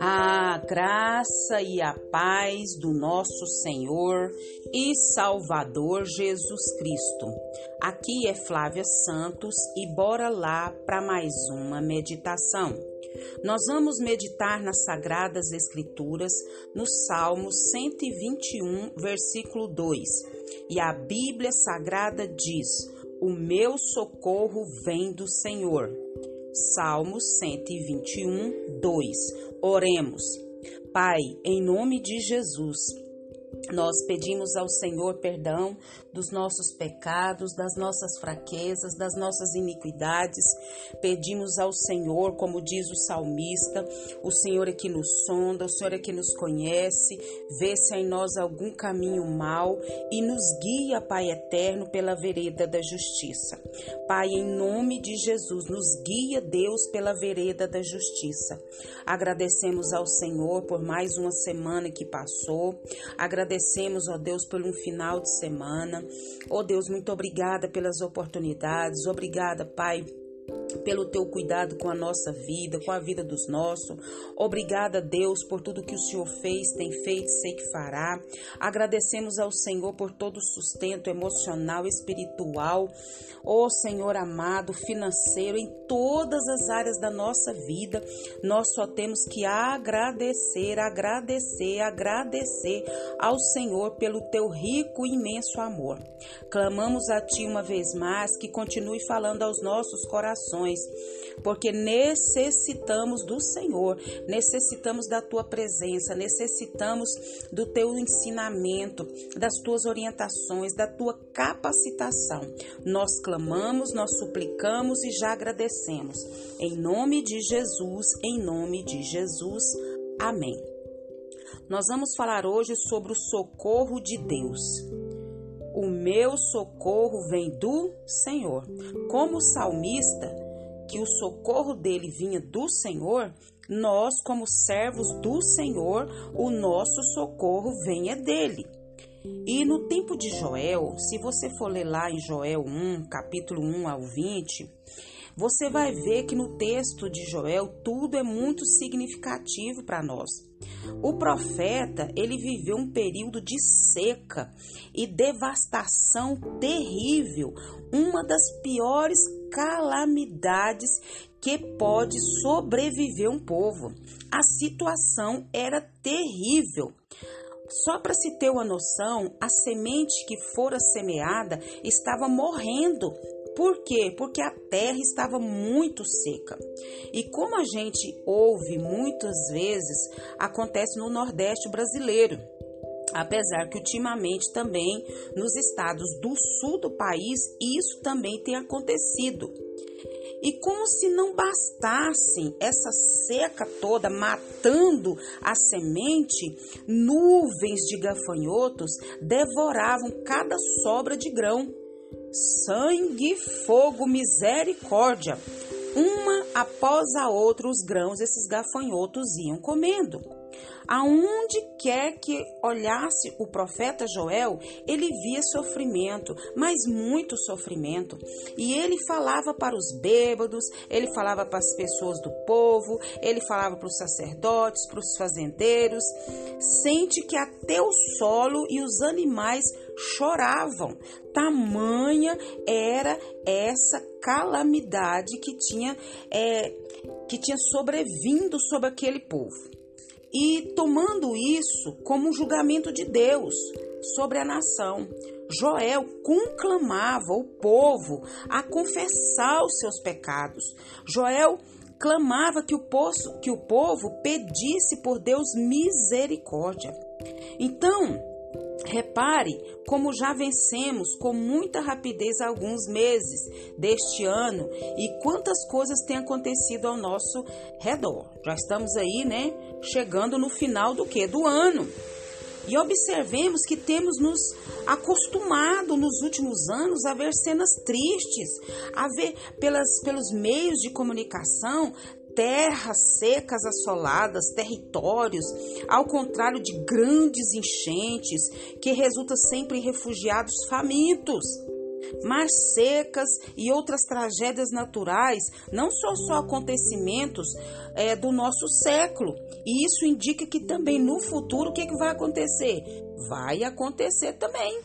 A graça e a paz do nosso Senhor e Salvador Jesus Cristo. Aqui é Flávia Santos e bora lá para mais uma meditação. Nós vamos meditar nas Sagradas Escrituras no Salmo 121, versículo 2. E a Bíblia Sagrada diz: O meu socorro vem do Senhor. Salmo 121, 2. Oremos. Pai, em nome de Jesus, nós pedimos ao Senhor perdão dos nossos pecados, das nossas fraquezas, das nossas iniquidades. Pedimos ao Senhor, como diz o salmista, o Senhor é que nos sonda, o Senhor é que nos conhece, vê se em nós algum caminho mau e nos guia, Pai eterno, pela vereda da justiça. Pai, em nome de Jesus, nos guia, Deus, pela vereda da justiça. Agradecemos ao Senhor por mais uma semana que passou. Ó Deus, por um final de semana. Ó Deus, muito obrigada pelas oportunidades. Obrigada, Pai pelo teu cuidado com a nossa vida, com a vida dos nossos. Obrigada, Deus, por tudo que o Senhor fez, tem feito, sei que fará. Agradecemos ao Senhor por todo o sustento emocional, espiritual, ó Senhor amado, financeiro, em todas as áreas da nossa vida. Nós só temos que agradecer, agradecer, agradecer ao Senhor pelo teu rico e imenso amor. Clamamos a Ti uma vez mais que continue falando aos nossos corações, porque necessitamos do Senhor, necessitamos da Tua presença, necessitamos do Teu ensinamento, das Tuas orientações, da Tua capacitação. Nós clamamos, nós suplicamos e já agradecemos. Em nome de Jesus, em nome de Jesus. Amém. Nós vamos falar hoje sobre o socorro de Deus. O meu socorro vem do Senhor. Como salmista, que o socorro dele vinha do Senhor, nós, como servos do Senhor, o nosso socorro vem é dele. E no tempo de Joel, se você for ler lá em Joel 1, capítulo 1 ao 20, você vai ver que no texto de Joel tudo é muito significativo para nós. O profeta, ele viveu um período de seca e devastação terrível, uma das piores calamidades que pode sobreviver um povo. A situação era terrível. Só para se ter uma noção, a semente que fora semeada estava morrendo por quê? Porque a terra estava muito seca. E como a gente ouve muitas vezes, acontece no Nordeste brasileiro. Apesar que ultimamente também nos estados do sul do país isso também tem acontecido. E como se não bastasse essa seca toda matando a semente, nuvens de gafanhotos devoravam cada sobra de grão sangue, fogo, misericórdia. Uma após a outra, os grãos esses gafanhotos iam comendo. Aonde quer que olhasse o profeta Joel, ele via sofrimento, mas muito sofrimento. E ele falava para os bêbados, ele falava para as pessoas do povo, ele falava para os sacerdotes, para os fazendeiros. Sente que até o solo e os animais choravam. Tamanha era essa calamidade que tinha, é, que tinha sobrevindo sobre aquele povo e tomando isso como um julgamento de Deus sobre a nação. Joel conclamava o povo a confessar os seus pecados. Joel clamava que o, poço, que o povo pedisse por Deus misericórdia. Então, Repare como já vencemos com muita rapidez alguns meses deste ano e quantas coisas têm acontecido ao nosso redor. Já estamos aí, né, chegando no final do que do ano. E observemos que temos nos acostumado nos últimos anos a ver cenas tristes, a ver pelas, pelos meios de comunicação terras secas assoladas, territórios, ao contrário de grandes enchentes que resultam sempre em refugiados famintos. Mas secas e outras tragédias naturais não são só acontecimentos é, do nosso século. E isso indica que também no futuro o que, é que vai acontecer? Vai acontecer também.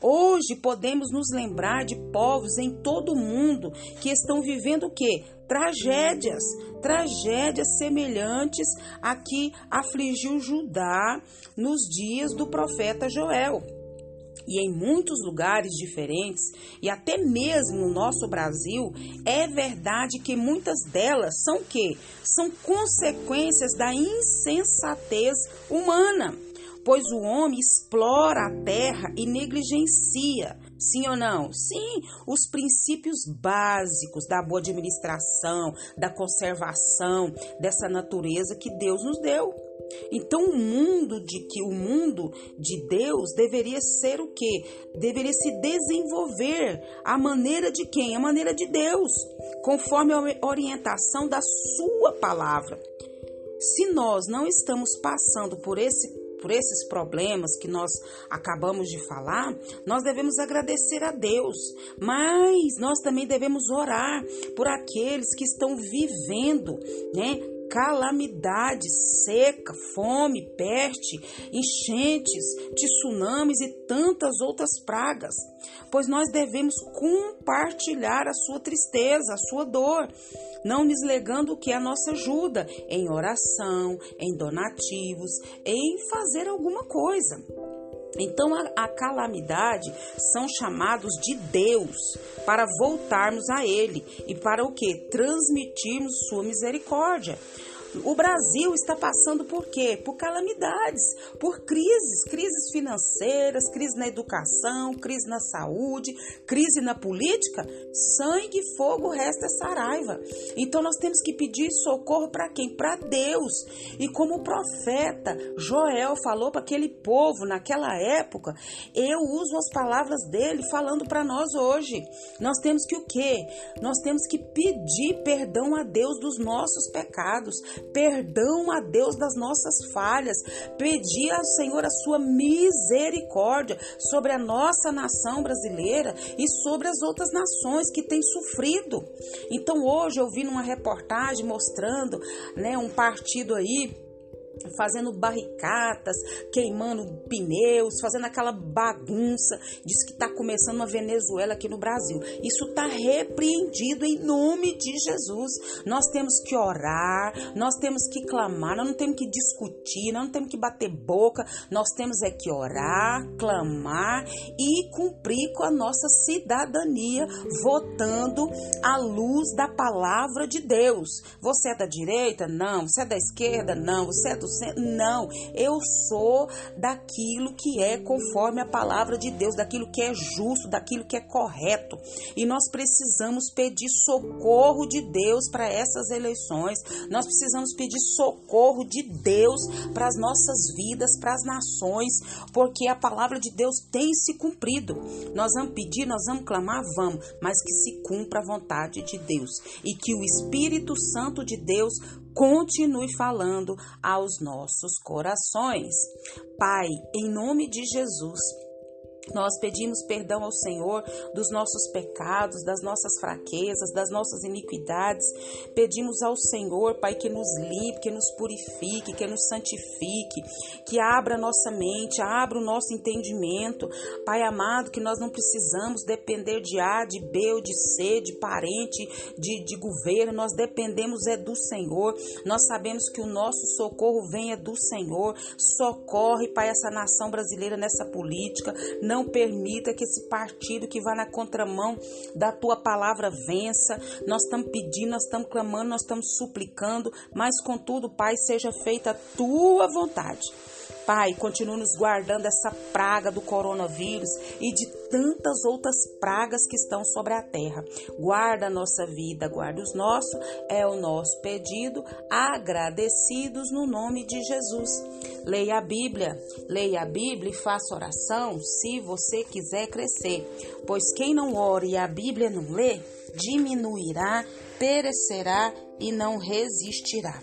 Hoje podemos nos lembrar de povos em todo o mundo que estão vivendo o quê? Tragédias, tragédias semelhantes a que afligiu Judá nos dias do profeta Joel. E em muitos lugares diferentes, e até mesmo no nosso Brasil, é verdade que muitas delas são que? São consequências da insensatez humana pois o homem explora a terra e negligencia. Sim ou não? Sim, os princípios básicos da boa administração, da conservação dessa natureza que Deus nos deu. Então o mundo de que o mundo de Deus deveria ser o quê? Deveria se desenvolver a maneira de quem? A maneira de Deus, conforme a orientação da sua palavra. Se nós não estamos passando por esse por esses problemas que nós acabamos de falar, nós devemos agradecer a Deus, mas nós também devemos orar por aqueles que estão vivendo, né? Calamidades, seca, fome, peste, enchentes, tsunamis e tantas outras pragas, pois nós devemos compartilhar a sua tristeza, a sua dor, não negando o que é a nossa ajuda em oração, em donativos, em fazer alguma coisa. Então a, a, calamidade são chamados de Deus para voltarmos a Ele e para o que? Transmitirmos sua misericórdia. O Brasil está passando por quê? Por calamidades, por crises, crises financeiras, crise na educação, crise na saúde, crise na política. Sangue, fogo, resta essa raiva. Então nós temos que pedir socorro para quem? Para Deus. E como o profeta Joel falou para aquele povo naquela época, eu uso as palavras dele falando para nós hoje. Nós temos que o quê? Nós temos que pedir perdão a Deus dos nossos pecados perdão a Deus das nossas falhas, pedir ao Senhor a sua misericórdia sobre a nossa nação brasileira e sobre as outras nações que têm sofrido. Então hoje eu vi numa reportagem mostrando, né, um partido aí fazendo barricatas, queimando pneus, fazendo aquela bagunça. Diz que está começando uma Venezuela aqui no Brasil. Isso está repreendido em nome de Jesus. Nós temos que orar, nós temos que clamar, nós não temos que discutir, nós não temos que bater boca, nós temos é que orar, clamar e cumprir com a nossa cidadania, votando à luz da palavra de Deus. Você é da direita? Não. Você é da esquerda? Não. Você é do não, eu sou daquilo que é conforme a palavra de Deus, daquilo que é justo, daquilo que é correto. E nós precisamos pedir socorro de Deus para essas eleições. Nós precisamos pedir socorro de Deus para as nossas vidas, para as nações, porque a palavra de Deus tem se cumprido. Nós vamos pedir, nós vamos clamar, vamos, mas que se cumpra a vontade de Deus e que o Espírito Santo de Deus continue falando aos nossos corações. Pai, em nome de Jesus, nós pedimos perdão ao Senhor dos nossos pecados, das nossas fraquezas, das nossas iniquidades. Pedimos ao Senhor, Pai, que nos limpe, que nos purifique, que nos santifique, que abra nossa mente, abra o nosso entendimento. Pai amado, que nós não precisamos depender de A, de B ou de C, de parente, de, de governo. Nós dependemos é do Senhor. Nós sabemos que o nosso socorro vem é do Senhor. Socorre, Pai, essa nação brasileira nessa política. Não não permita que esse partido que vai na contramão da tua palavra vença. Nós estamos pedindo, nós estamos clamando, nós estamos suplicando, mas contudo, Pai, seja feita a tua vontade. Pai, continue nos guardando essa praga do coronavírus e de tantas outras pragas que estão sobre a terra. Guarda a nossa vida, guarda os nossos, é o nosso pedido, agradecidos no nome de Jesus. Leia a Bíblia, leia a Bíblia e faça oração se você quiser crescer, pois quem não ora e a Bíblia não lê, diminuirá, perecerá e não resistirá.